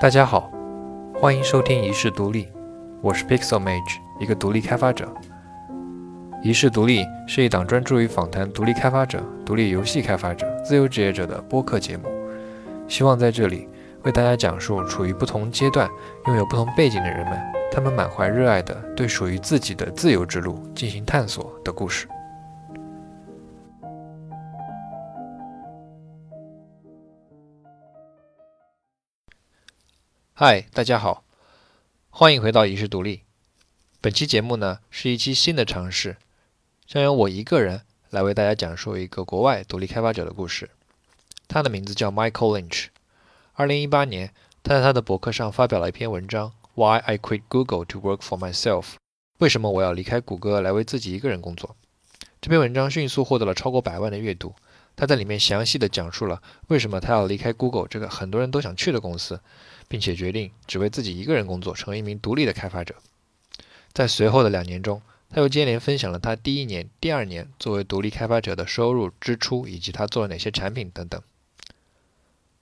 大家好，欢迎收听一世独立，我是 Pixel Mage，一个独立开发者。一世独立是一档专注于访谈独立开发者、独立游戏开发者、自由职业者的播客节目，希望在这里为大家讲述处于不同阶段、拥有不同背景的人们，他们满怀热爱的对属于自己的自由之路进行探索的故事。嗨，大家好，欢迎回到遗世独立。本期节目呢是一期新的尝试，将由我一个人来为大家讲述一个国外独立开发者的故事。他的名字叫 Michael Lynch。二零一八年，他在他的博客上发表了一篇文章：Why I Quit Google to Work for Myself？为什么我要离开谷歌来为自己一个人工作？这篇文章迅速获得了超过百万的阅读。他在里面详细的讲述了为什么他要离开 Google 这个很多人都想去的公司。并且决定只为自己一个人工作，成为一名独立的开发者。在随后的两年中，他又接连分享了他第一年、第二年作为独立开发者的收入、支出以及他做了哪些产品等等。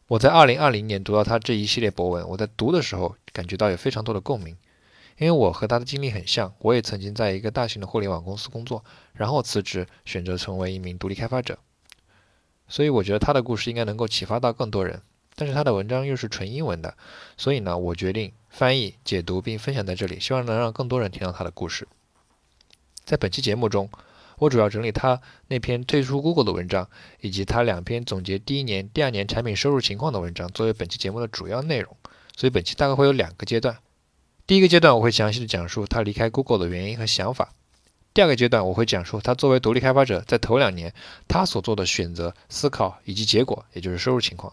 我在2020年读到他这一系列博文，我在读的时候感觉到有非常多的共鸣，因为我和他的经历很像，我也曾经在一个大型的互联网公司工作，然后辞职，选择成为一名独立开发者。所以我觉得他的故事应该能够启发到更多人。但是他的文章又是纯英文的，所以呢，我决定翻译、解读并分享在这里，希望能让更多人听到他的故事。在本期节目中，我主要整理他那篇退出 Google 的文章，以及他两篇总结第一年、第二年产品收入情况的文章，作为本期节目的主要内容。所以本期大概会有两个阶段。第一个阶段我会详细的讲述他离开 Google 的原因和想法。第二个阶段我会讲述他作为独立开发者在头两年他所做的选择、思考以及结果，也就是收入情况。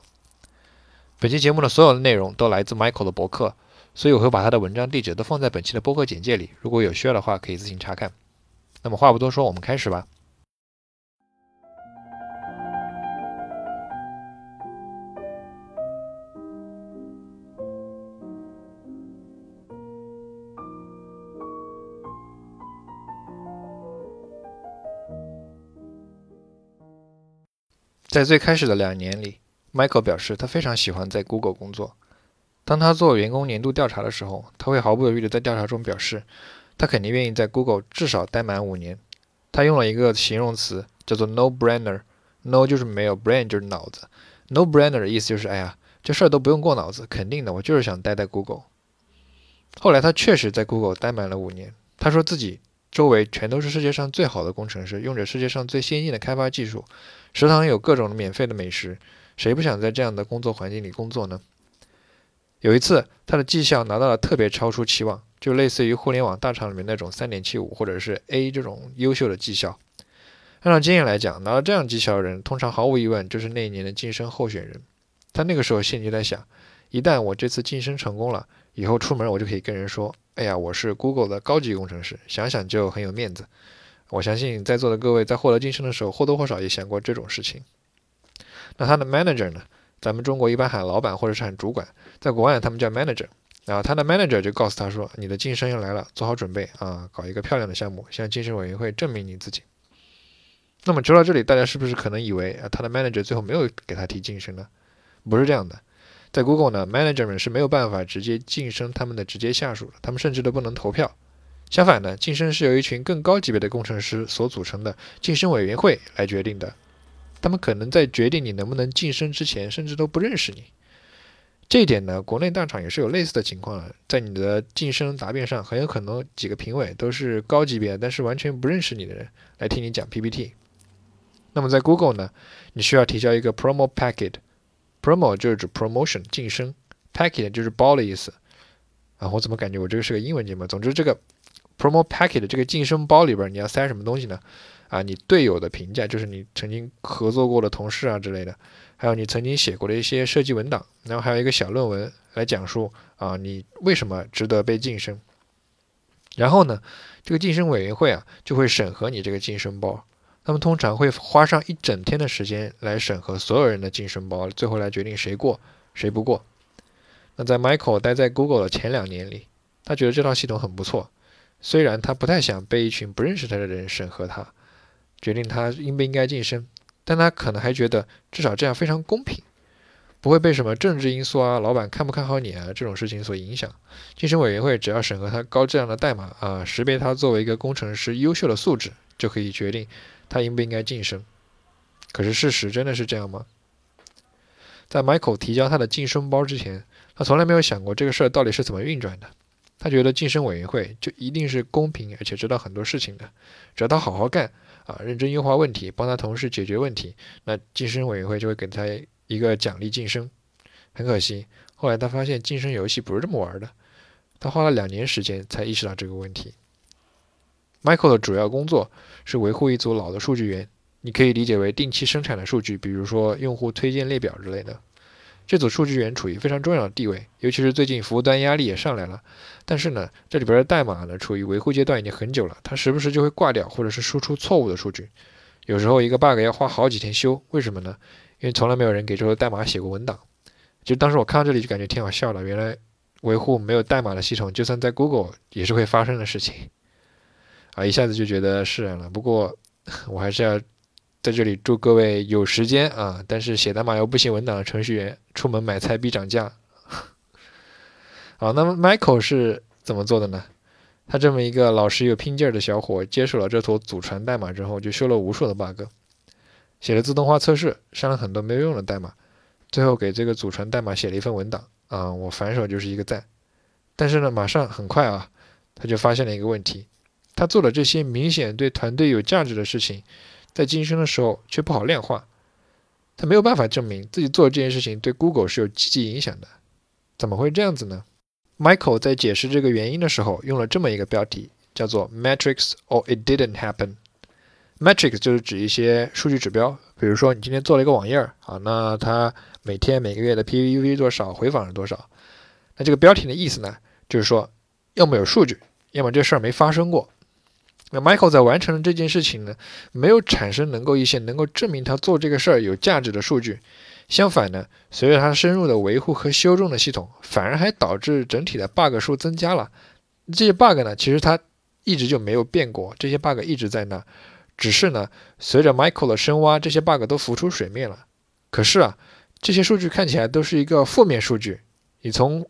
本期节目的所有的内容都来自 Michael 的博客，所以我会把他的文章地址都放在本期的播客简介里，如果有需要的话可以自行查看。那么话不多说，我们开始吧。在最开始的两年里。Michael 表示，他非常喜欢在 Google 工作。当他做员工年度调查的时候，他会毫不犹豫地在调查中表示，他肯定愿意在 Google 至少待满五年。他用了一个形容词叫做 “no-brainer”。No 就是没有，brain 就是脑子。No-brainer 的意思就是，哎呀，这事儿都不用过脑子，肯定的，我就是想待在 Google。后来他确实在 Google 待满了五年。他说自己周围全都是世界上最好的工程师，用着世界上最先进的开发技术，食堂有各种免费的美食。谁不想在这样的工作环境里工作呢？有一次，他的绩效拿到了特别超出期望，就类似于互联网大厂里面那种三点七五或者是 A 这种优秀的绩效。按照经验来讲，拿到这样绩效的人，通常毫无疑问就是那一年的晋升候选人。他那个时候心里就在想：一旦我这次晋升成功了，以后出门我就可以跟人说：“哎呀，我是 Google 的高级工程师。”想想就很有面子。我相信在座的各位在获得晋升的时候，或多或少也想过这种事情。那他的 manager 呢？咱们中国一般喊老板或者是喊主管，在国外他们叫 manager。然后他的 manager 就告诉他说：“你的晋升要来了，做好准备啊，搞一个漂亮的项目，向晋升委员会证明你自己。”那么说到这里，大家是不是可能以为啊，他的 manager 最后没有给他提晋升呢？不是这样的，在 Google 呢，manager 们是没有办法直接晋升他们的直接下属的，他们甚至都不能投票。相反呢，晋升是由一群更高级别的工程师所组成的晋升委员会来决定的。他们可能在决定你能不能晋升之前，甚至都不认识你。这一点呢，国内大厂也是有类似的情况。在你的晋升答辩上，很有可能几个评委都是高级别但是完全不认识你的人来听你讲 PPT。那么在 Google 呢，你需要提交一个 promo packet。promo 就是指 promotion 晋升，packet 就是包的意思。啊，我怎么感觉我这个是个英文节目？总之，这个 promo packet 这个晋升包里边你要塞什么东西呢？啊，你队友的评价就是你曾经合作过的同事啊之类的，还有你曾经写过的一些设计文档，然后还有一个小论文来讲述啊你为什么值得被晋升。然后呢，这个晋升委员会啊就会审核你这个晋升包，他们通常会花上一整天的时间来审核所有人的晋升包，最后来决定谁过谁不过。那在 Michael 待在 Google 的前两年里，他觉得这套系统很不错，虽然他不太想被一群不认识他的人审核他。决定他应不应该晋升，但他可能还觉得至少这样非常公平。不会被什么政治因素啊、老板看不看好你啊这种事情所影响。晋升委员会只要审核他高质量的代码啊，识别他作为一个工程师优秀的素质，就可以决定他应不应该晋升。可是事实真的是这样吗？在 Michael 提交他的晋升包之前，他从来没有想过这个事儿到底是怎么运转的。他觉得晋升委员会就一定是公平而且知道很多事情的，只要他好好干啊，认真优化问题，帮他同事解决问题，那晋升委员会就会给他一个奖励晋升。很可惜，后来他发现晋升游戏不是这么玩的。他花了两年时间才意识到这个问题。Michael 的主要工作是维护一组老的数据源，你可以理解为定期生产的数据，比如说用户推荐列表之类的。这组数据源处于非常重要的地位，尤其是最近服务端压力也上来了。但是呢，这里边的代码呢处于维护阶段已经很久了，它时不时就会挂掉，或者是输出错误的数据。有时候一个 bug 要花好几天修，为什么呢？因为从来没有人给这个代码写过文档。就当时我看到这里就感觉挺好笑的，原来维护没有代码的系统，就算在 Google 也是会发生的事情。啊，一下子就觉得释然了。不过我还是要。在这里祝各位有时间啊，但是写代码又不写文档的程序员出门买菜必涨价。好，那么 Michael 是怎么做的呢？他这么一个老实又拼劲儿的小伙，接手了这坨祖传代码之后，就修了无数的 bug，写了自动化测试，删了很多没有用的代码，最后给这个祖传代码写了一份文档啊，我反手就是一个赞。但是呢，马上很快啊，他就发现了一个问题，他做了这些明显对团队有价值的事情。在晋升的时候却不好量化，他没有办法证明自己做的这件事情对 Google 是有积极影响的，怎么会这样子呢？Michael 在解释这个原因的时候用了这么一个标题，叫做 Metrics or it didn't happen。Metrics 就是指一些数据指标，比如说你今天做了一个网页啊，那它每天每个月的 PVV 多少，回访是多少？那这个标题的意思呢，就是说要么有数据，要么这事儿没发生过。那 Michael 在完成了这件事情呢，没有产生能够一些能够证明他做这个事儿有价值的数据。相反呢，随着他深入的维护和修正的系统，反而还导致整体的 bug 数增加了。这些 bug 呢，其实他一直就没有变过，这些 bug 一直在那，只是呢，随着 Michael 的深挖，这些 bug 都浮出水面了。可是啊，这些数据看起来都是一个负面数据。你从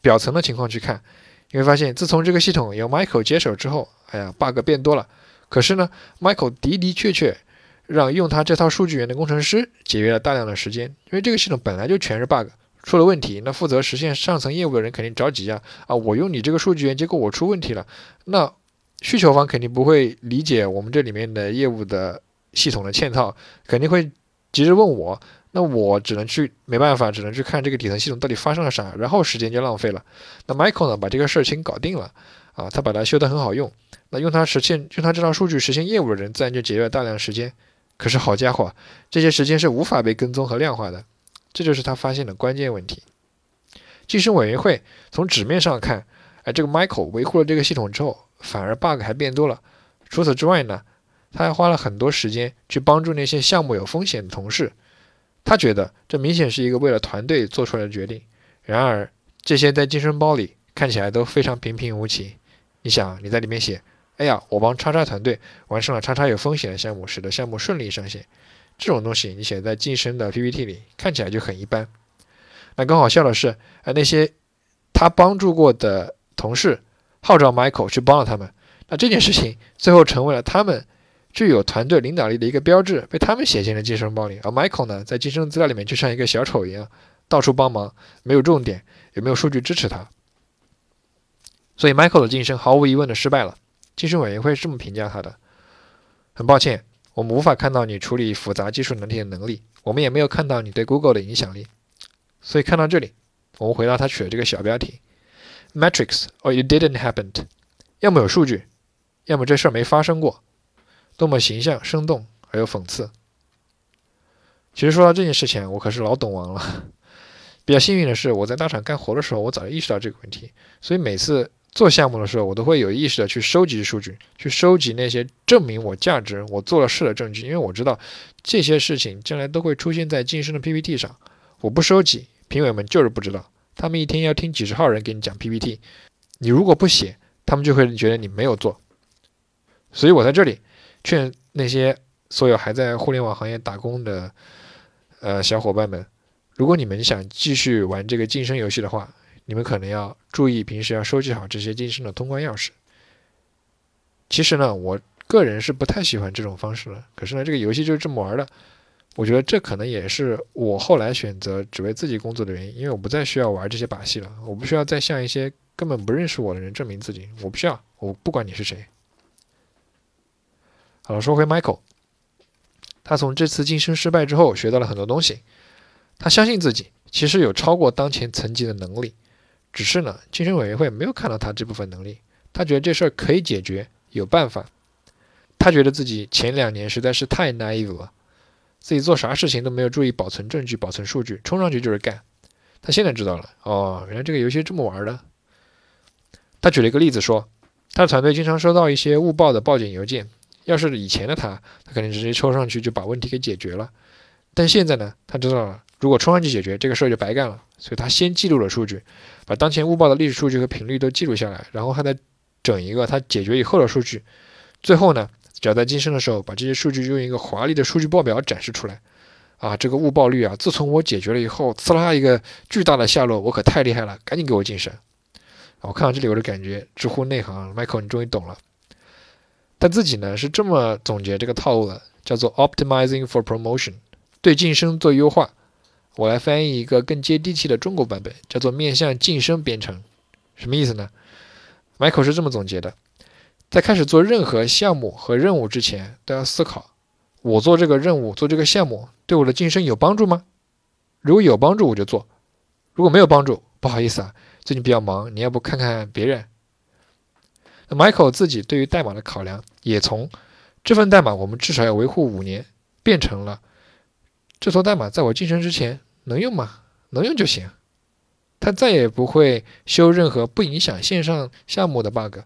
表层的情况去看，你会发现，自从这个系统由 Michael 接手之后，哎呀，bug 变多了。可是呢，Michael 的的确确让用他这套数据源的工程师节约了大量的时间，因为这个系统本来就全是 bug，出了问题，那负责实现上层业务的人肯定着急啊啊！我用你这个数据源，结果我出问题了，那需求方肯定不会理解我们这里面的业务的系统的嵌套，肯定会急着问我，那我只能去没办法，只能去看这个底层系统到底发生了啥，然后时间就浪费了。那 Michael 呢，把这个事情搞定了。啊，他把它修得很好用，那用它实现用它这套数据实现业务的人，自然就节约了大量时间。可是好家伙，这些时间是无法被跟踪和量化的，这就是他发现的关键问题。晋升委员会从纸面上看，哎，这个 Michael 维护了这个系统之后，反而 bug 还变多了。除此之外呢，他还花了很多时间去帮助那些项目有风险的同事。他觉得这明显是一个为了团队做出来的决定。然而，这些在晋升包里看起来都非常平平无奇。你想你在里面写，哎呀，我帮叉叉团队完成了叉叉有风险的项目，使得项目顺利上线。这种东西你写在晋升的 PPT 里，看起来就很一般。那更好笑的是，哎，那些他帮助过的同事号召 Michael 去帮了他们，那这件事情最后成为了他们具有团队领导力的一个标志，被他们写进了晋升包里。而 Michael 呢，在晋升资料里面就像一个小丑一样，到处帮忙，没有重点，也没有数据支持他。所以，Michael 的晋升毫无疑问的失败了。晋升委员会是这么评价他的：很抱歉，我们无法看到你处理复杂技术难题的能力，我们也没有看到你对 Google 的影响力。所以，看到这里，我们回到他取的这个小标题：Metrics or it didn't happen。要么有数据，要么这事儿没发生过。多么形象、生动而又讽刺。其实说到这件事情，我可是老懂王了。比较幸运的是，我在大厂干活的时候，我早就意识到这个问题，所以每次。做项目的时候，我都会有意识的去收集数据，去收集那些证明我价值、我做了事的证据，因为我知道这些事情将来都会出现在晋升的 PPT 上。我不收集，评委们就是不知道。他们一天要听几十号人给你讲 PPT，你如果不写，他们就会觉得你没有做。所以我在这里劝那些所有还在互联网行业打工的呃小伙伴们。如果你们想继续玩这个晋升游戏的话，你们可能要注意，平时要收集好这些晋升的通关钥匙。其实呢，我个人是不太喜欢这种方式的。可是呢，这个游戏就是这么玩的。我觉得这可能也是我后来选择只为自己工作的原因，因为我不再需要玩这些把戏了，我不需要再向一些根本不认识我的人证明自己，我不需要，我不管你是谁。好了，说回 Michael，他从这次晋升失败之后学到了很多东西，他相信自己其实有超过当前层级的能力，只是呢，晋升委员会没有看到他这部分能力，他觉得这事儿可以解决，有办法。他觉得自己前两年实在是太 naive 了。自己做啥事情都没有注意保存证据、保存数据，冲上去就是干。他现在知道了，哦，原来这个游戏这么玩的。他举了一个例子说，他的团队经常收到一些误报的报警邮件。要是以前的他，他肯定直接冲上去就把问题给解决了。但现在呢，他知道了，如果冲上去解决这个事儿就白干了，所以他先记录了数据，把当前误报的历史数据和频率都记录下来，然后他再整一个他解决以后的数据。最后呢？只要在晋升的时候把这些数据用一个华丽的数据报表展示出来，啊，这个误报率啊，自从我解决了以后，呲啦一个巨大的下落，我可太厉害了，赶紧给我晋升！我看到这里我就感觉直呼内行，Michael 你终于懂了。他自己呢是这么总结这个套路的，叫做 optimizing for promotion，对晋升做优化。我来翻译一个更接地气的中国版本，叫做面向晋升编程。什么意思呢？Michael 是这么总结的。在开始做任何项目和任务之前，都要思考：我做这个任务、做这个项目对我的晋升有帮助吗？如果有帮助，我就做；如果没有帮助，不好意思啊，最近比较忙，你要不看看别人？那 Michael 自己对于代码的考量，也从这份代码我们至少要维护五年，变成了这坨代码在我晋升之前能用吗？能用就行。他再也不会修任何不影响线上项目的 bug。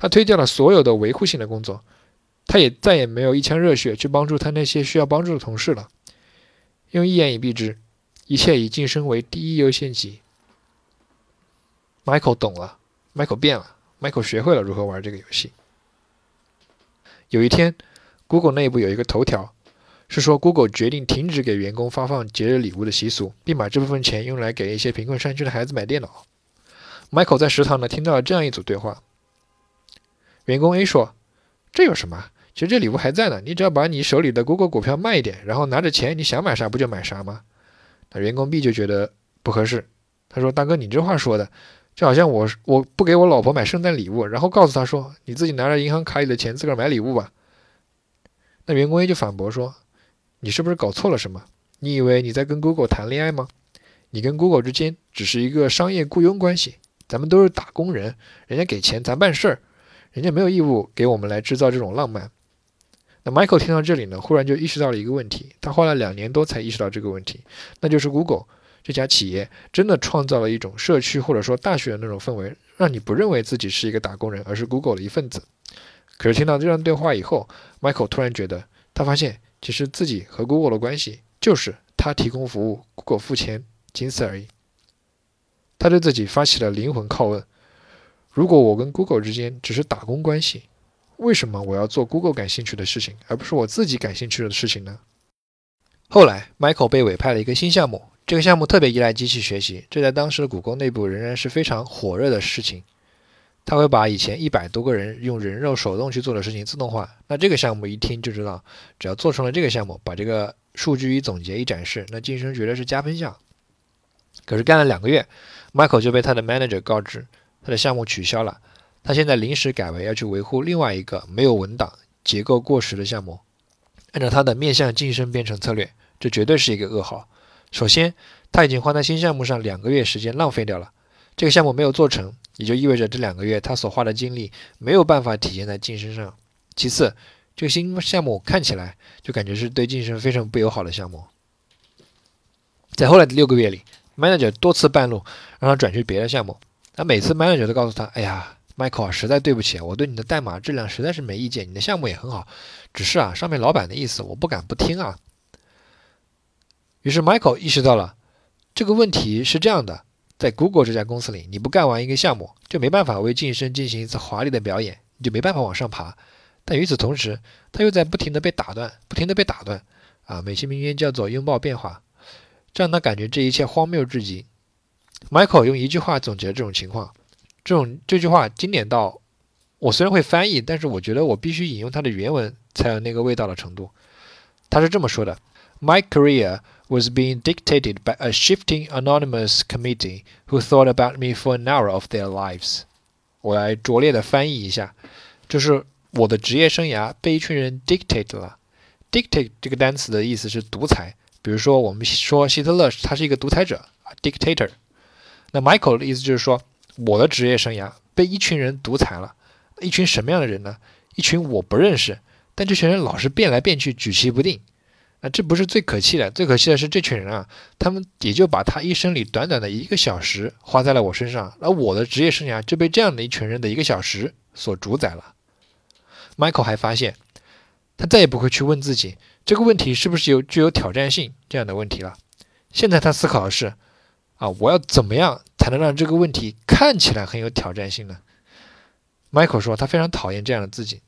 他推掉了所有的维护性的工作，他也再也没有一腔热血去帮助他那些需要帮助的同事了。用一言以蔽之，一切以晋升为第一优先级。Michael 懂了，Michael 变了，Michael 学会了如何玩这个游戏。有一天，Google 内部有一个头条，是说 Google 决定停止给员工发放节日礼物的习俗，并把这部分钱用来给一些贫困山区的孩子买电脑。Michael 在食堂呢听到了这样一组对话。员工 A 说：“这有什么？其实这礼物还在呢。你只要把你手里的 Google 股票卖一点，然后拿着钱，你想买啥不就买啥吗？”那员工 B 就觉得不合适。他说：“大哥，你这话说的，就好像我我不给我老婆买圣诞礼物，然后告诉她说，你自己拿着银行卡里的钱自个儿买礼物吧。”那员工 A 就反驳说：“你是不是搞错了什么？你以为你在跟 Google 谈恋爱吗？你跟 Google 之间只是一个商业雇佣关系，咱们都是打工人，人家给钱咱办事儿。”人家没有义务给我们来制造这种浪漫。那 Michael 听到这里呢，忽然就意识到了一个问题，他花了两年多才意识到这个问题，那就是 Google 这家企业真的创造了一种社区或者说大学的那种氛围，让你不认为自己是一个打工人，而是 Google 的一份子。可是听到这段对话以后，Michael 突然觉得，他发现其实自己和 Google 的关系就是他提供服务，Google 付钱，仅此而已。他对自己发起了灵魂拷问。如果我跟 Google 之间只是打工关系，为什么我要做 Google 感兴趣的事情，而不是我自己感兴趣的事情呢？后来，Michael 被委派了一个新项目，这个项目特别依赖机器学习，这在当时的谷歌内部仍然是非常火热的事情。他会把以前一百多个人用人肉手动去做的事情自动化。那这个项目一听就知道，只要做成了这个项目，把这个数据一总结一展示，那晋升绝对是加分项。可是干了两个月，Michael 就被他的 manager 告知。他的项目取消了，他现在临时改为要去维护另外一个没有文档、结构过时的项目。按照他的面向晋升编程策略，这绝对是一个噩耗。首先，他已经花在新项目上两个月时间浪费掉了，这个项目没有做成，也就意味着这两个月他所花的精力没有办法体现在晋升上。其次，这个新项目看起来就感觉是对晋升非常不友好的项目。在后来的六个月里，manager 多次半路让他转去别的项目。他每次 manager 都告诉他：“哎呀，Michael，实在对不起，我对你的代码质量实在是没意见，你的项目也很好，只是啊，上面老板的意思我不敢不听啊。”于是 Michael 意识到了这个问题是这样的：在 Google 这家公司里，你不干完一个项目，就没办法为晋升进行一次华丽的表演，你就没办法往上爬。但与此同时，他又在不停的被打断，不停的被打断，啊，美其名曰叫做拥抱变化。这让他感觉这一切荒谬至极。Michael 用一句话总结了这种情况，这种这句话经典到我虽然会翻译，但是我觉得我必须引用它的原文才有那个味道的程度。他是这么说的：“My career was being dictated by a shifting anonymous committee who thought about me for an hour of their lives。”我来拙劣的翻译一下，就是我的职业生涯被一群人 dictate 了。dictate 这个单词的意思是独裁，比如说我们说希特勒他是一个独裁者，dictator。那 Michael 的意思就是说，我的职业生涯被一群人独裁了。一群什么样的人呢？一群我不认识，但这群人老是变来变去，举棋不定。那这不是最可气的，最可气的是这群人啊，他们也就把他一生里短短的一个小时花在了我身上，而我的职业生涯就被这样的一群人的一个小时所主宰了。Michael 还发现，他再也不会去问自己这个问题是不是有具有挑战性这样的问题了。现在他思考的是。啊，我要怎么样才能让这个问题看起来很有挑战性呢？Michael 说他非常讨厌这样的自己。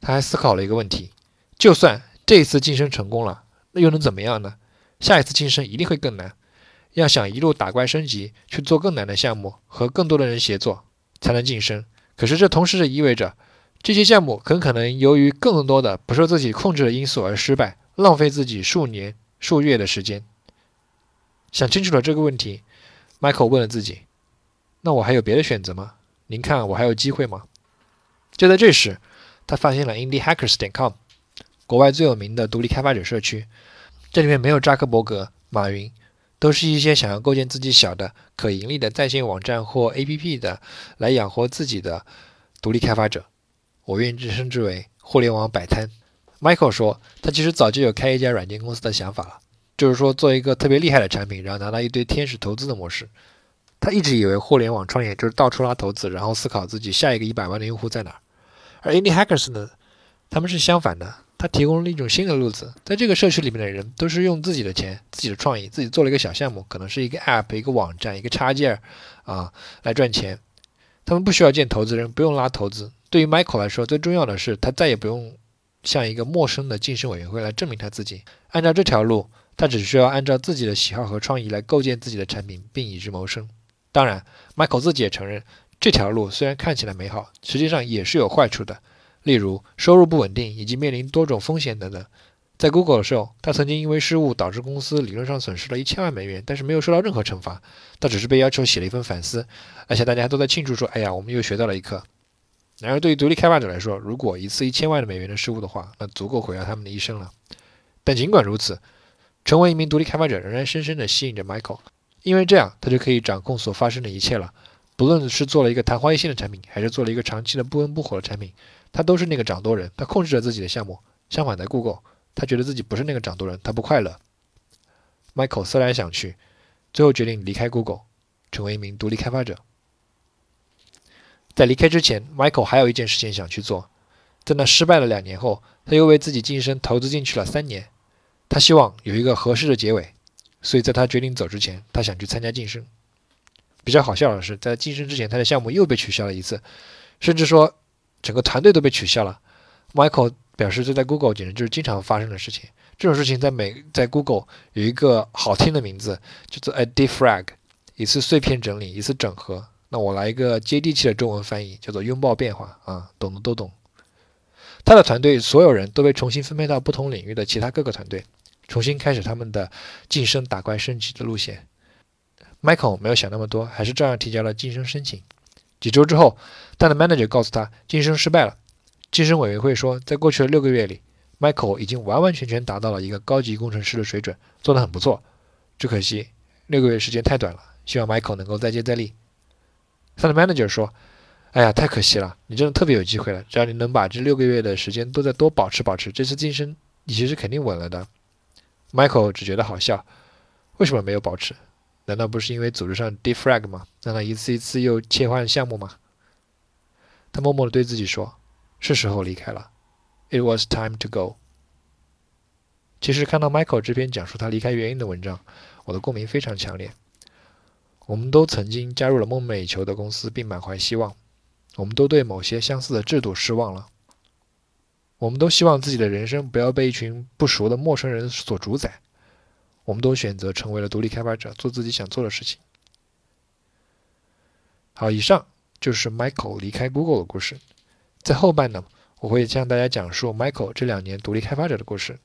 他还思考了一个问题：就算这一次晋升成功了，那又能怎么样呢？下一次晋升一定会更难。要想一路打怪升级，去做更难的项目，和更多的人协作，才能晋升。可是这同时意味着，这些项目很可能由于更多的不受自己控制的因素而失败，浪费自己数年、数月的时间。想清楚了这个问题，Michael 问了自己：“那我还有别的选择吗？您看我还有机会吗？”就在这时，他发现了 IndieHackers.com，国外最有名的独立开发者社区。这里面没有扎克伯格、马云，都是一些想要构建自己小的可盈利的在线网站或 APP 的，来养活自己的独立开发者。我愿意称之为“互联网摆摊”。Michael 说，他其实早就有开一家软件公司的想法了。就是说，做一个特别厉害的产品，然后拿到一堆天使投资的模式。他一直以为互联网创业就是到处拉投资，然后思考自己下一个一百万的用户在哪儿。而 Indie Hackers 呢，他们是相反的，他提供了一种新的路子。在这个社区里面的人都是用自己的钱、自己的创意，自己做了一个小项目，可能是一个 App、一个网站、一个插件啊，来赚钱。他们不需要见投资人，不用拉投资。对于 Michael 来说，最重要的是他再也不用向一个陌生的晋升委员会来证明他自己。按照这条路。他只需要按照自己的喜好和创意来构建自己的产品，并以之谋生。当然，Michael 自己也承认，这条路虽然看起来美好，实际上也是有坏处的，例如收入不稳定以及面临多种风险等等。在 Google 的时候，他曾经因为失误导致公司理论上损失了一千万美元，但是没有受到任何惩罚，他只是被要求写了一份反思，而且大家都在庆祝说：“哎呀，我们又学到了一课。”然而，对于独立开发者来说，如果一次一千万的美元的失误的话，那足够毁掉他们的一生了。但尽管如此，成为一名独立开发者仍然深深地吸引着 Michael，因为这样他就可以掌控所发生的一切了。不论是做了一个昙花一现的产品，还是做了一个长期的不温不火的产品，他都是那个掌舵人，他控制着自己的项目。相反，在 Google，他觉得自己不是那个掌舵人，他不快乐。Michael 思来想去，最后决定离开 Google，成为一名独立开发者。在离开之前，Michael 还有一件事情想去做。在那失败了两年后，他又为自己晋升投资进去了三年。他希望有一个合适的结尾，所以在他决定走之前，他想去参加晋升。比较好笑的是，在晋升之前，他的项目又被取消了一次，甚至说整个团队都被取消了。Michael 表示，这在 Google 简直就是经常发生的事情。这种事情在美在 Google 有一个好听的名字，叫做 a defrag，一次碎片整理，一次整合。那我来一个接地气的中文翻译，叫做拥抱变化啊，懂的都懂。他的团队所有人都被重新分配到不同领域的其他各个团队，重新开始他们的晋升打怪升级的路线。Michael 没有想那么多，还是照样提交了晋升申请。几周之后，他的 manager 告诉他晋升失败了。晋升委员会说，在过去的六个月里，Michael 已经完完全全达到了一个高级工程师的水准，做得很不错。只可惜六个月时间太短了，希望 Michael 能够再接再厉。他的 manager 说。哎呀，太可惜了！你真的特别有机会了，只要你能把这六个月的时间都再多保持保持，这次晋升你其实肯定稳了的。Michael 只觉得好笑，为什么没有保持？难道不是因为组织上 defrag 吗？让他一次一次又切换项目吗？他默默地对自己说：“是时候离开了。”It was time to go。其实看到 Michael 这篇讲述他离开原因的文章，我的共鸣非常强烈。我们都曾经加入了梦寐以求的公司，并满怀希望。我们都对某些相似的制度失望了。我们都希望自己的人生不要被一群不熟的陌生人所主宰。我们都选择成为了独立开发者，做自己想做的事情。好，以上就是 Michael 离开 Google 的故事。在后半呢，我会向大家讲述 Michael 这两年独立开发者的故事。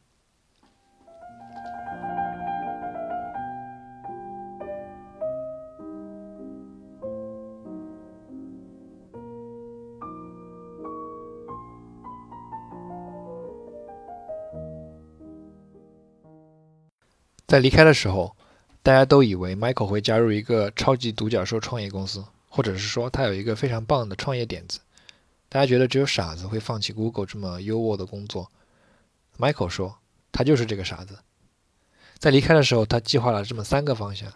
在离开的时候，大家都以为 Michael 会加入一个超级独角兽创业公司，或者是说他有一个非常棒的创业点子。大家觉得只有傻子会放弃 Google 这么优渥的工作。Michael 说，他就是这个傻子。在离开的时候，他计划了这么三个方向。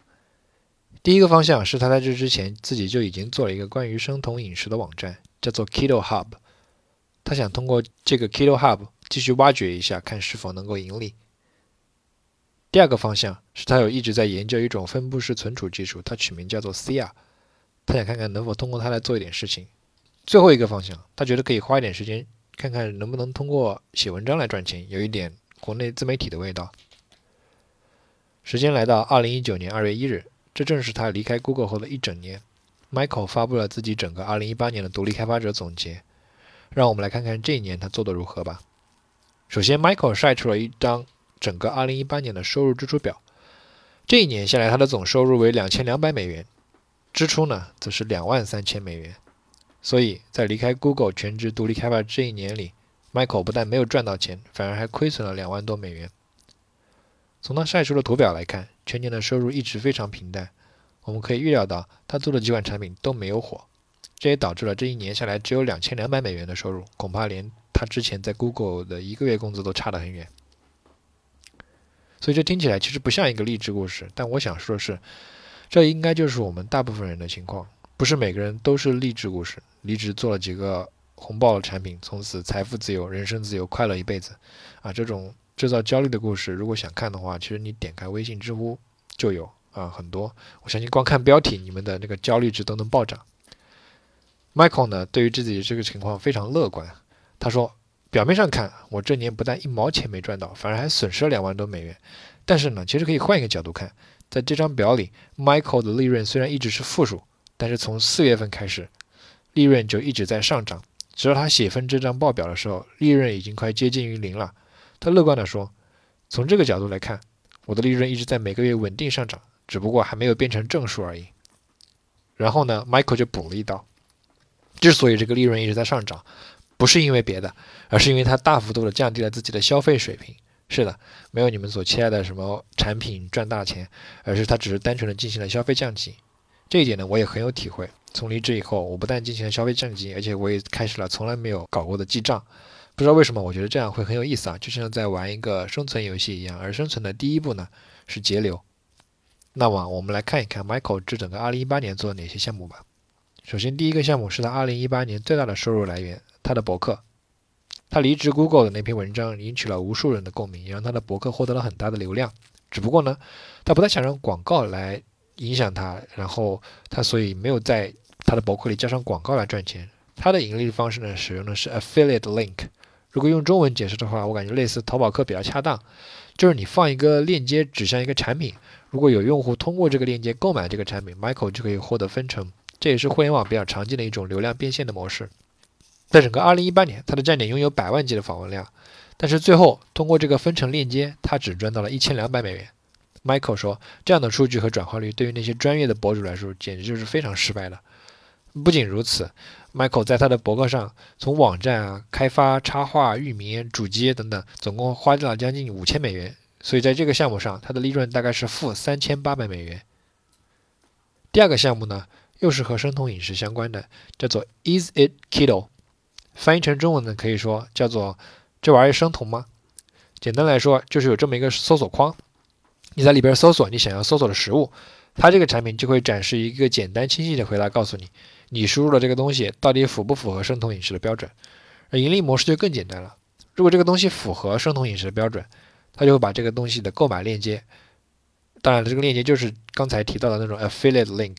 第一个方向是他在这之前自己就已经做了一个关于生酮饮食的网站，叫做 Keto Hub。他想通过这个 Keto Hub 继续挖掘一下，看是否能够盈利。第二个方向是他有一直在研究一种分布式存储技术，他取名叫做 CR，他想看看能否通过它来做一点事情。最后一个方向，他觉得可以花一点时间看看能不能通过写文章来赚钱，有一点国内自媒体的味道。时间来到二零一九年二月一日，这正是他离开 Google 后的一整年。Michael 发布了自己整个二零一八年的独立开发者总结，让我们来看看这一年他做的如何吧。首先，Michael 晒出了一张。整个2018年的收入支出表，这一年下来，他的总收入为2200美元，支出呢则是2万三千美元。所以在离开 Google 全职独立开发这一年里，Michael 不但没有赚到钱，反而还亏损了两万多美元。从他晒出的图表来看，全年的收入一直非常平淡。我们可以预料到，他做的几款产品都没有火，这也导致了这一年下来只有2200美元的收入，恐怕连他之前在 Google 的一个月工资都差得很远。所以这听起来其实不像一个励志故事，但我想说的是，这应该就是我们大部分人的情况，不是每个人都是励志故事。离职做了几个红爆的产品，从此财富自由、人生自由、快乐一辈子，啊，这种制造焦虑的故事，如果想看的话，其实你点开微信、知乎就有啊，很多。我相信光看标题，你们的那个焦虑值都能暴涨。Michael 呢，对于自己这个情况非常乐观，他说。表面上看，我这年不但一毛钱没赚到，反而还损失了两万多美元。但是呢，其实可以换一个角度看，在这张表里，Michael 的利润虽然一直是负数，但是从四月份开始，利润就一直在上涨。直到他写分这张报表的时候，利润已经快接近于零了。他乐观地说：“从这个角度来看，我的利润一直在每个月稳定上涨，只不过还没有变成正数而已。”然后呢，Michael 就补了一刀：“之所以这个利润一直在上涨。”不是因为别的，而是因为它大幅度的降低了自己的消费水平。是的，没有你们所期待的什么产品赚大钱，而是它只是单纯的进行了消费降级。这一点呢，我也很有体会。从离职以后，我不但进行了消费降级，而且我也开始了从来没有搞过的记账。不知道为什么，我觉得这样会很有意思啊，就像在玩一个生存游戏一样。而生存的第一步呢，是节流。那么，我们来看一看 Michael 这整个2018年做了哪些项目吧。首先，第一个项目是他2018年最大的收入来源。他的博客，他离职 Google 的那篇文章引起了无数人的共鸣，也让他的博客获得了很大的流量。只不过呢，他不太想让广告来影响他，然后他所以没有在他的博客里加上广告来赚钱。他的盈利方式呢，使用的是 affiliate link。如果用中文解释的话，我感觉类似淘宝客比较恰当，就是你放一个链接指向一个产品，如果有用户通过这个链接购买这个产品，Michael 就可以获得分成。这也是互联网比较常见的一种流量变现的模式。在整个2018年，他的站点拥有百万级的访问量，但是最后通过这个分成链接，他只赚到了一千两百美元。Michael 说，这样的数据和转化率对于那些专业的博主来说，简直就是非常失败的。不仅如此，Michael 在他的博客上，从网站啊、开发、插画、域名、主机等等，总共花掉了将近五千美元。所以在这个项目上，他的利润大概是负三千八百美元。第二个项目呢，又是和生酮饮食相关的，叫做 Is It Keto。翻译成中文呢，可以说叫做“这玩意儿生酮吗？”简单来说，就是有这么一个搜索框，你在里边搜索你想要搜索的食物，它这个产品就会展示一个简单清晰的回答，告诉你你输入的这个东西到底符不符合生酮饮食的标准。而盈利模式就更简单了，如果这个东西符合生酮饮食的标准，它就会把这个东西的购买链接，当然这个链接就是刚才提到的那种 affiliate link，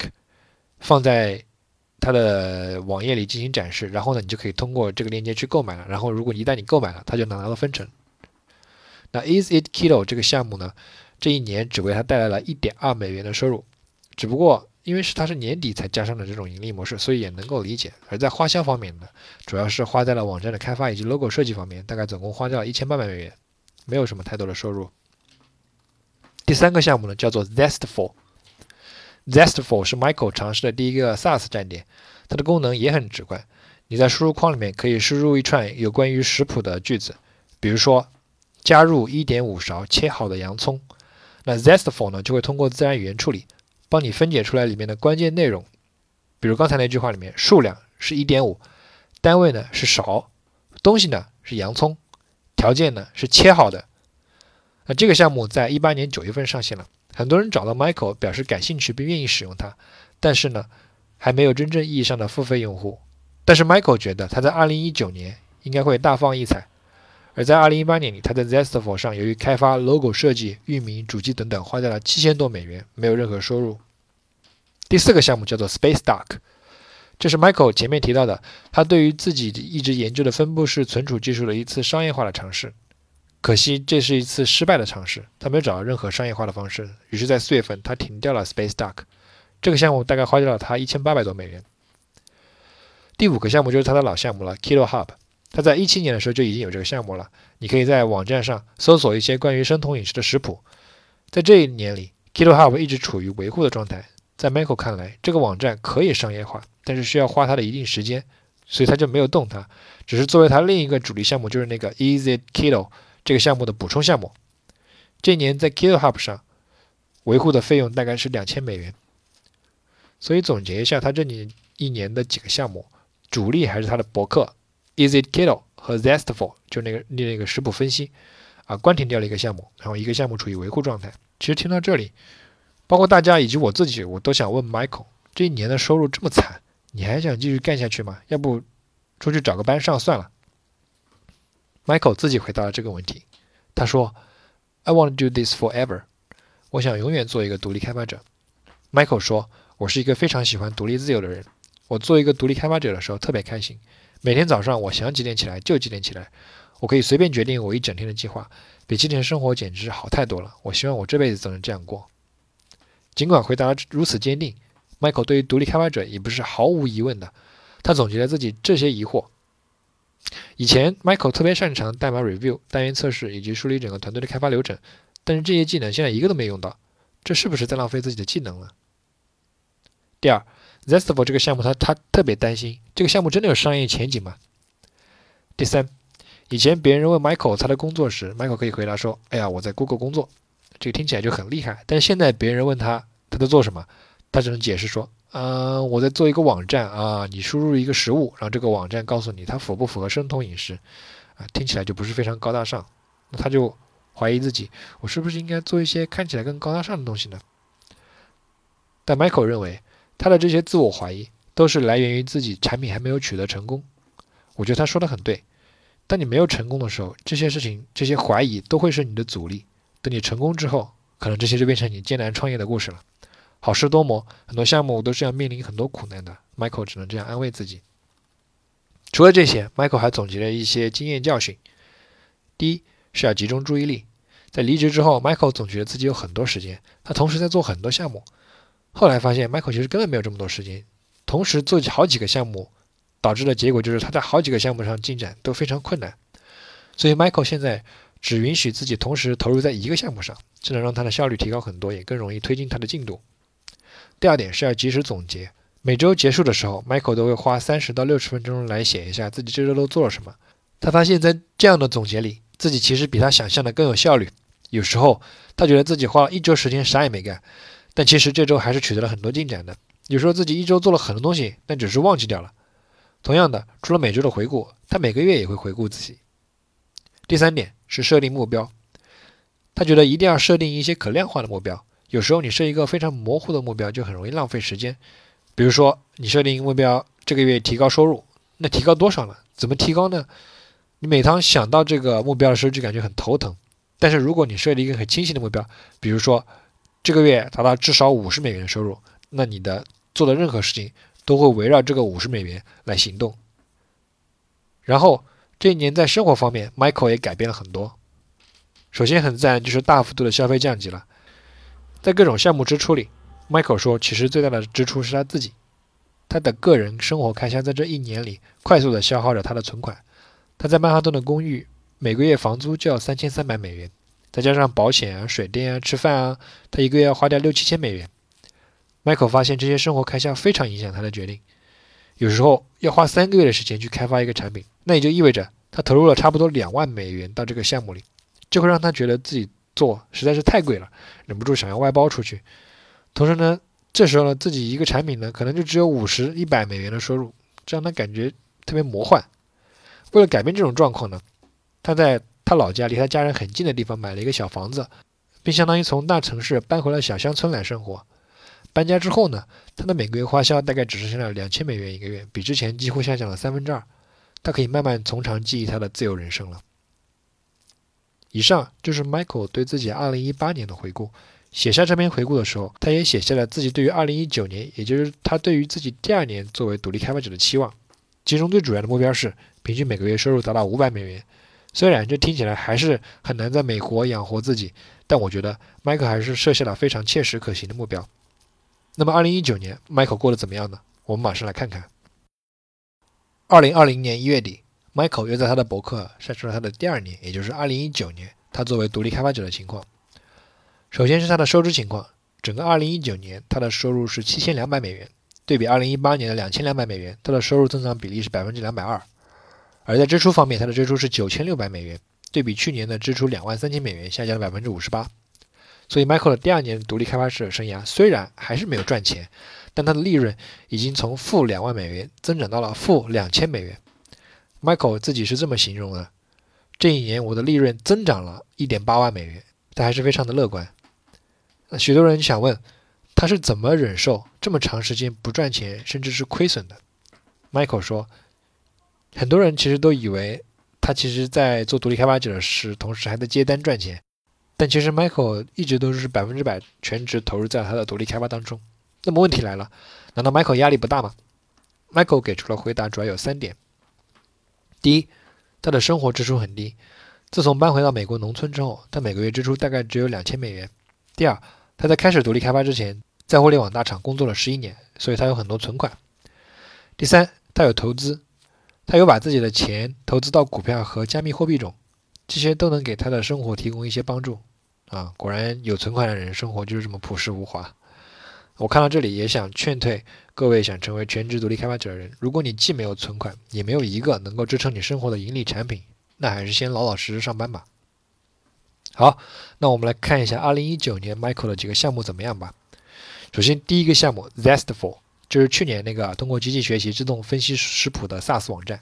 放在。它的网页里进行展示，然后呢，你就可以通过这个链接去购买了。然后，如果一旦你购买了，它就能拿到分成。那 Is It Keto 这个项目呢，这一年只为他带来了一点二美元的收入。只不过因为是他是年底才加上的这种盈利模式，所以也能够理解。而在花销方面呢，主要是花在了网站的开发以及 logo 设计方面，大概总共花掉了一千八百美元，没有什么太多的收入。第三个项目呢，叫做 Zestful。Zestful 是 Michael 尝试的第一个 SaaS 站点，它的功能也很直观。你在输入框里面可以输入一串有关于食谱的句子，比如说加入一点五勺切好的洋葱，那 Zestful 呢就会通过自然语言处理，帮你分解出来里面的关键内容。比如刚才那句话里面，数量是一点五，单位呢是勺，东西呢是洋葱，条件呢是切好的。那这个项目在一八年九月份上线了，很多人找到 Michael 表示感兴趣并愿意使用它，但是呢，还没有真正意义上的付费用户。但是 Michael 觉得他在二零一九年应该会大放异彩，而在二零一八年里，他在 Zestful 上由于开发、logo 设计、域名、主机等等，花掉了七千多美元，没有任何收入。第四个项目叫做 Space Duck，这是 Michael 前面提到的，他对于自己一直研究的分布式存储技术的一次商业化的尝试。可惜这是一次失败的尝试，他没有找到任何商业化的方式。于是，在四月份，他停掉了 Space Duck 这个项目，大概花掉了他一千八百多美元。第五个项目就是他的老项目了，Kilo Hub。他在一七年的时候就已经有这个项目了。你可以在网站上搜索一些关于生酮饮食的食谱。在这一年里，Kilo Hub 一直处于维护的状态。在 Michael 看来，这个网站可以商业化，但是需要花他的一定时间，所以他就没有动它，只是作为他另一个主力项目，就是那个 Easy Kilo。这个项目的补充项目，这一年在 GitHub 上维护的费用大概是两千美元。所以总结一下，他这里一年的几个项目，主力还是他的博客 Easy Keto 和 Zestful，就那个那个食谱分析啊，关停掉了一个项目，然后一个项目处于维护状态。其实听到这里，包括大家以及我自己，我都想问 Michael，这一年的收入这么惨，你还想继续干下去吗？要不出去找个班上算了。Michael 自己回答了这个问题。他说：“I want to do this forever。我想永远做一个独立开发者。”Michael 说：“我是一个非常喜欢独立自由的人。我做一个独立开发者的时候特别开心。每天早上我想几点起来就几点起来，我可以随便决定我一整天的计划，比今天生活简直好太多了。我希望我这辈子都能这样过。”尽管回答如此坚定，Michael 对于独立开发者也不是毫无疑问的。他总结了自己这些疑惑。以前，Michael 特别擅长代码 review、单元测试以及梳理整个团队的开发流程，但是这些技能现在一个都没用到，这是不是在浪费自己的技能了？第二，Zestful 这个项目，他他特别担心这个项目真的有商业前景吗？第三，以前别人问 Michael 他的工作时，Michael 可以回答说：“哎呀，我在 Google 工作。”这个听起来就很厉害。但现在别人问他他在做什么，他只能解释说。嗯，我在做一个网站啊，你输入一个食物，然后这个网站告诉你它符不符合生酮饮食，啊，听起来就不是非常高大上。那他就怀疑自己，我是不是应该做一些看起来更高大上的东西呢？但 Michael 认为，他的这些自我怀疑都是来源于自己产品还没有取得成功。我觉得他说的很对。当你没有成功的时候，这些事情、这些怀疑都会是你的阻力。等你成功之后，可能这些就变成你艰难创业的故事了。好事多磨，很多项目都是要面临很多苦难的。Michael 只能这样安慰自己。除了这些，Michael 还总结了一些经验教训。第一是要集中注意力。在离职之后，Michael 总觉得自己有很多时间，他同时在做很多项目。后来发现，Michael 其实根本没有这么多时间，同时做好几个项目，导致的结果就是他在好几个项目上进展都非常困难。所以，Michael 现在只允许自己同时投入在一个项目上，这能让他的效率提高很多，也更容易推进他的进度。第二点是要及时总结，每周结束的时候，Michael 都会花三十到六十分钟来写一下自己这周都做了什么。他发现，在这样的总结里，自己其实比他想象的更有效率。有时候，他觉得自己花了一周时间啥也没干，但其实这周还是取得了很多进展的。有时候自己一周做了很多东西，但只是忘记掉了。同样的，除了每周的回顾，他每个月也会回顾自己。第三点是设定目标，他觉得一定要设定一些可量化的目标。有时候你设一个非常模糊的目标，就很容易浪费时间。比如说，你设定目标这个月提高收入，那提高多少呢？怎么提高呢？你每当想到这个目标的时候，就感觉很头疼。但是如果你设立一个很清晰的目标，比如说这个月达到至少五十美元的收入，那你的做的任何事情都会围绕这个五十美元来行动。然后这一年在生活方面，Michael 也改变了很多。首先很自然就是大幅度的消费降级了。在各种项目支出里，Michael 说，其实最大的支出是他自己。他的个人生活开销在这一年里快速地消耗着他的存款。他在曼哈顿的公寓每个月房租就要三千三百美元，再加上保险啊、水电啊、吃饭啊，他一个月要花掉六七千美元。Michael 发现这些生活开销非常影响他的决定。有时候要花三个月的时间去开发一个产品，那也就意味着他投入了差不多两万美元到这个项目里，这会让他觉得自己做实在是太贵了，忍不住想要外包出去。同时呢，这时候呢，自己一个产品呢，可能就只有五十、一百美元的收入，这让他感觉特别魔幻。为了改变这种状况呢，他在他老家离他家人很近的地方买了一个小房子，并相当于从大城市搬回了小乡村来生活。搬家之后呢，他的每个月花销大概只剩下了两千美元一个月，比之前几乎下降了三分之二。他可以慢慢从长计议他的自由人生了。以上就是 Michael 对自己2018年的回顾。写下这篇回顾的时候，他也写下了自己对于2019年，也就是他对于自己第二年作为独立开发者的期望。其中最主要的目标是平均每个月收入达到五百美元。虽然这听起来还是很难在美国养活自己，但我觉得 Michael 还是设下了非常切实可行的目标。那么，二零一九年，Michael 过得怎么样呢？我们马上来看看。二零二零年一月底，Michael 又在他的博客晒出了他的第二年，也就是二零一九年，他作为独立开发者的情况。首先是他的收支情况，整个二零一九年，他的收入是七千两百美元，对比二零一八年的两千两百美元，他的收入增长比例是百分之两百二。而在支出方面，他的支出是九千六百美元，对比去年的支出两万三千美元，下降了百分之五十八。所以，Michael 的第二年独立开发者生涯虽然还是没有赚钱，但他的利润已经从负两万美元增长到了负两千美元。Michael 自己是这么形容的：这一年我的利润增长了一点八万美元，他还是非常的乐观。那许多人想问，他是怎么忍受这么长时间不赚钱，甚至是亏损的？Michael 说，很多人其实都以为他其实在做独立开发者时，同时还在接单赚钱。但其实 Michael 一直都是百分之百全职投入在他的独立开发当中。那么问题来了，难道 Michael 压力不大吗？Michael 给出了回答，主要有三点。第一，他的生活支出很低。自从搬回到美国农村之后，他每个月支出大概只有两千美元。第二，他在开始独立开发之前，在互联网大厂工作了十一年，所以他有很多存款。第三，他有投资，他有把自己的钱投资到股票和加密货币中。这些都能给他的生活提供一些帮助，啊，果然有存款的人生活就是这么朴实无华。我看到这里也想劝退各位想成为全职独立开发者的人：如果你既没有存款，也没有一个能够支撑你生活的盈利产品，那还是先老老实实上班吧。好，那我们来看一下2019年 Michael 的几个项目怎么样吧。首先，第一个项目 Zestful 就是去年那个通过机器学习自动分析食谱的 SaaS 网站。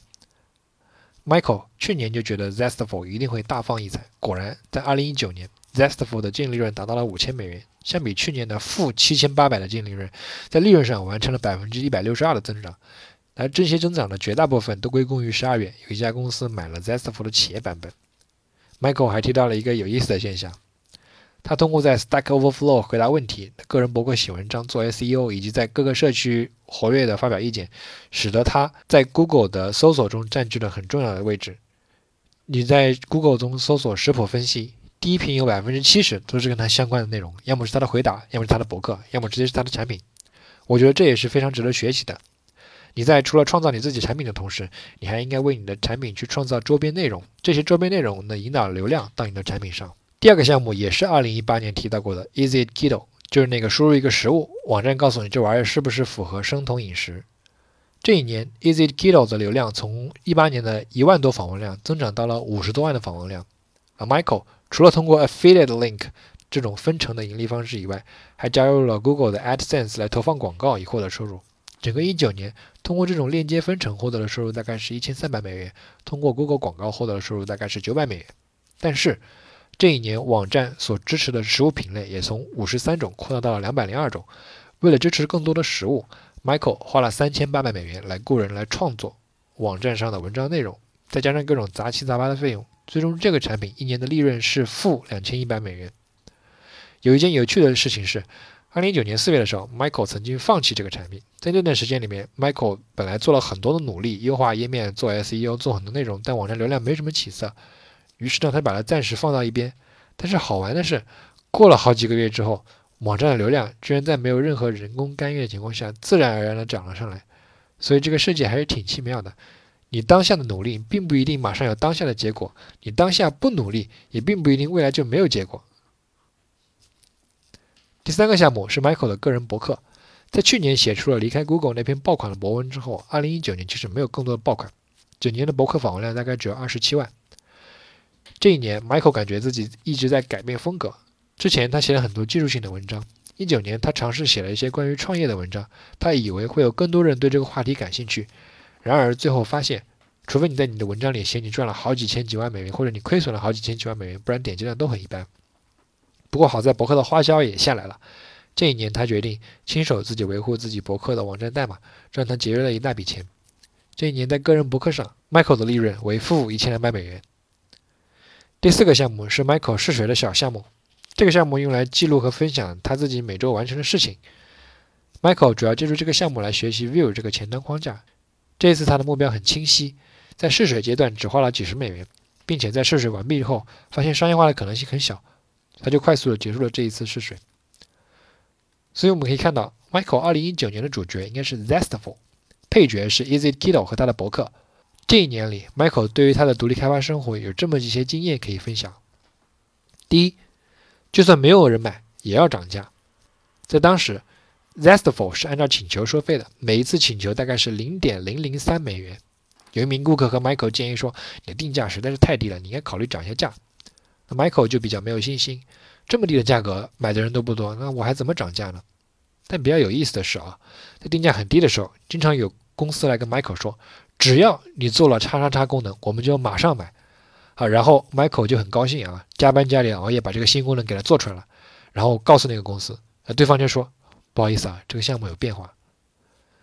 Michael 去年就觉得 Zestful 一定会大放异彩，果然在2019年，Zestful 的净利润达到了五千美元，相比去年的负七千八百的净利润，在利润上完成了百分之一百六十二的增长。而这些增长的绝大部分都归功于十二月有一家公司买了 Zestful 的企业版本。Michael 还提到了一个有意思的现象。他通过在 Stack Overflow 回答问题、个人博客写文章、做 SEO，以及在各个社区活跃的发表意见，使得他在 Google 的搜索中占据了很重要的位置。你在 Google 中搜索食谱分析，第一屏有百分之七十都是跟他相关的内容，要么是他的回答，要么是他的博客，要么直接是他的产品。我觉得这也是非常值得学习的。你在除了创造你自己产品的同时，你还应该为你的产品去创造周边内容，这些周边内容能引导流量到你的产品上。第二个项目也是二零一八年提到过的，Easy Keto，就是那个输入一个食物，网站告诉你这玩意儿是不是符合生酮饮食。这一年，Easy Keto 的流量从一八年的一万多访问量增长到了五十多万的访问量。而 Michael 除了通过 Affiliate Link 这种分成的盈利方式以外，还加入了 Google 的 AdSense 来投放广告以获得收入。整个一九年，通过这种链接分成获得的收入大概是一千三百美元，通过 Google 广告获得的收入大概是九百美元。但是，这一年，网站所支持的食物品类也从五十三种扩大到了两百零二种。为了支持更多的食物，Michael 花了三千八百美元来雇人来创作网站上的文章内容，再加上各种杂七杂八的费用，最终这个产品一年的利润是负两千一百美元。有一件有趣的事情是，二零一九年四月的时候，Michael 曾经放弃这个产品。在那段时间里面，Michael 本来做了很多的努力，优化页面、做 SEO、做很多内容，但网站流量没什么起色。于是呢，他把它暂时放到一边。但是好玩的是，过了好几个月之后，网站的流量居然在没有任何人工干预的情况下，自然而然地涨了上来。所以这个设计还是挺奇妙的。你当下的努力，并不一定马上有当下的结果；你当下不努力，也并不一定未来就没有结果。第三个项目是 Michael 的个人博客。在去年写出了离开 Google 那篇爆款的博文之后，二零一九年其实没有更多的爆款，整年的博客访问量大概只有二十七万。这一年，Michael 感觉自己一直在改变风格。之前他写了很多技术性的文章，一九年他尝试写了一些关于创业的文章，他以为会有更多人对这个话题感兴趣。然而最后发现，除非你在你的文章里写你赚了好几千几万美元，或者你亏损了好几千几万美元，不然点击量都很一般。不过好在博客的花销也下来了。这一年，他决定亲手自己维护自己博客的网站代码，让他节约了一大笔钱。这一年，在个人博客上，Michael 的利润为负一千两百美元。第四个项目是 Michael 试水的小项目，这个项目用来记录和分享他自己每周完成的事情。Michael 主要借助这个项目来学习 Vue 这个前端框架。这一次他的目标很清晰，在试水阶段只花了几十美元，并且在试水完毕后发现商业化的可能性很小，他就快速的结束了这一次试水。所以我们可以看到，Michael 2019年的主角应该是 Zestful，配角是 Easy Kiddo 和他的博客。这一年里，Michael 对于他的独立开发生活有这么一些经验可以分享。第一，就算没有人买，也要涨价。在当时，Zestful 是按照请求收费的，每一次请求大概是0.003美元。有一名顾客和 Michael 建议说：“你的定价实在是太低了，你应该考虑涨一下价。”那 Michael 就比较没有信心。这么低的价格买的人都不多，那我还怎么涨价呢？但比较有意思的是啊，在定价很低的时候，经常有公司来跟 Michael 说，只要你做了叉叉叉功能，我们就马上买。好，然后 Michael 就很高兴啊，加班加点熬夜把这个新功能给他做出来了，然后告诉那个公司，那对方就说不好意思啊，这个项目有变化。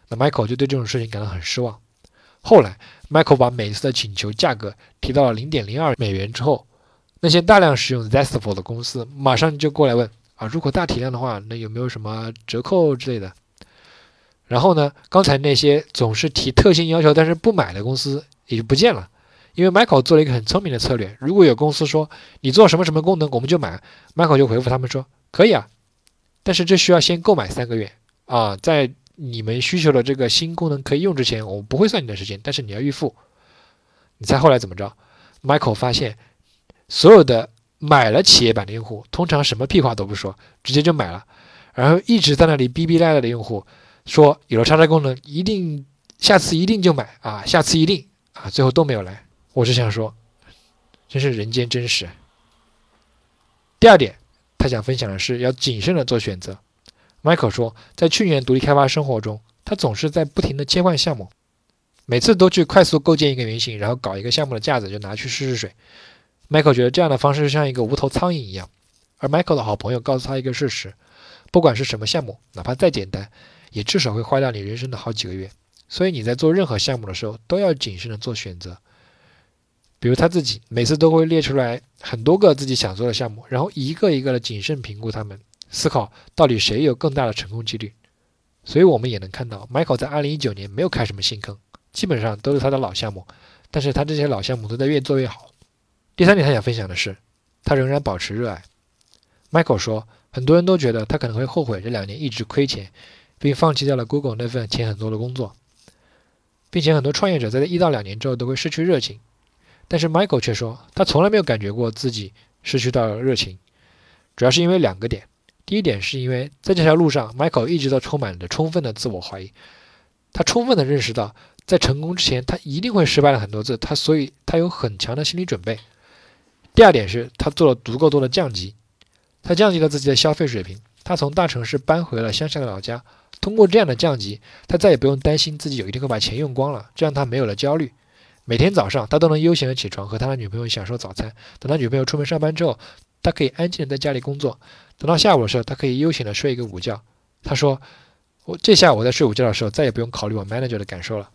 那 Michael 就对这种事情感到很失望。后来 Michael 把每次的请求价格提到了零点零二美元之后。那些大量使用 Zestful 的公司马上就过来问啊，如果大体量的话，那有没有什么折扣之类的？然后呢，刚才那些总是提特性要求但是不买的公司也就不见了，因为 Michael 做了一个很聪明的策略。如果有公司说你做什么什么功能，我们就买，Michael 就回复他们说可以啊，但是这需要先购买三个月啊，在你们需求的这个新功能可以用之前，我不会算你的时间，但是你要预付。你猜后来怎么着？Michael 发现。所有的买了企业版的用户，通常什么屁话都不说，直接就买了。然后一直在那里逼逼赖赖的用户，说有了叉叉功能，一定下次一定就买啊，下次一定啊，最后都没有来。我是想说，真是人间真实。第二点，他想分享的是要谨慎的做选择。Michael 说，在去年独立开发生活中，他总是在不停的切换项目，每次都去快速构建一个原型，然后搞一个项目的架子，就拿去试试水。Michael 觉得这样的方式像一个无头苍蝇一样，而 Michael 的好朋友告诉他一个事实：不管是什么项目，哪怕再简单，也至少会花掉你人生的好几个月。所以你在做任何项目的时候，都要谨慎的做选择。比如他自己每次都会列出来很多个自己想做的项目，然后一个一个的谨慎评估他们，思考到底谁有更大的成功几率。所以我们也能看到，Michael 在2019年没有开什么新坑，基本上都是他的老项目，但是他这些老项目都在越做越好。第三点，他想分享的是，他仍然保持热爱。Michael 说，很多人都觉得他可能会后悔这两年一直亏钱，并放弃掉了 Google 那份钱很多的工作，并且很多创业者在一到两年之后都会失去热情。但是 Michael 却说，他从来没有感觉过自己失去到热情，主要是因为两个点。第一点是因为在这条路上，Michael 一直都充满着充分的自我怀疑，他充分的认识到，在成功之前，他一定会失败了很多次，他所以他有很强的心理准备。第二点是他做了足够多的降级，他降低了自己的消费水平。他从大城市搬回了乡下的老家，通过这样的降级，他再也不用担心自己有一天会把钱用光了，这让他没有了焦虑。每天早上，他都能悠闲的起床，和他的女朋友享受早餐。等他女朋友出门上班之后，他可以安静的在家里工作。等到下午的时候，他可以悠闲的睡一个午觉。他说：“我这下我在睡午觉的时候，再也不用考虑我 manager 的感受了。”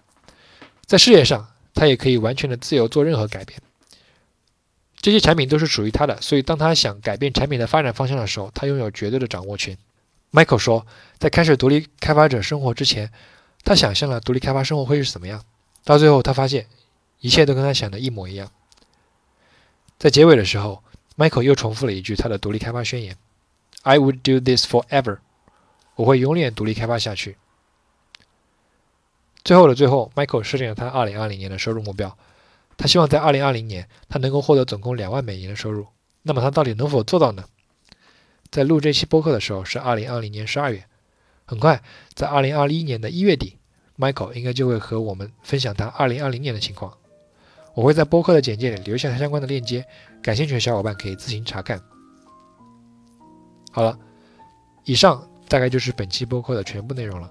在事业上，他也可以完全的自由做任何改变。这些产品都是属于他的，所以当他想改变产品的发展方向的时候，他拥有绝对的掌握权。Michael 说，在开始独立开发者生活之前，他想象了独立开发生活会是怎么样。到最后，他发现一切都跟他想的一模一样。在结尾的时候，Michael 又重复了一句他的独立开发宣言：I would do this forever。我会永远独立开发下去。最后的最后，Michael 设定了他2020年的收入目标。他希望在2020年，他能够获得总共两万美元的收入。那么他到底能否做到呢？在录这期播客的时候是2020年12月，很快在2021年的一月底，Michael 应该就会和我们分享他2020年的情况。我会在播客的简介里留下相关的链接，感兴趣的小伙伴可以自行查看。好了，以上大概就是本期播客的全部内容了。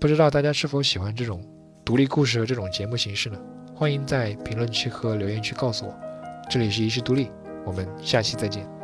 不知道大家是否喜欢这种独立故事和这种节目形式呢？欢迎在评论区和留言区告诉我。这里是一世独立，我们下期再见。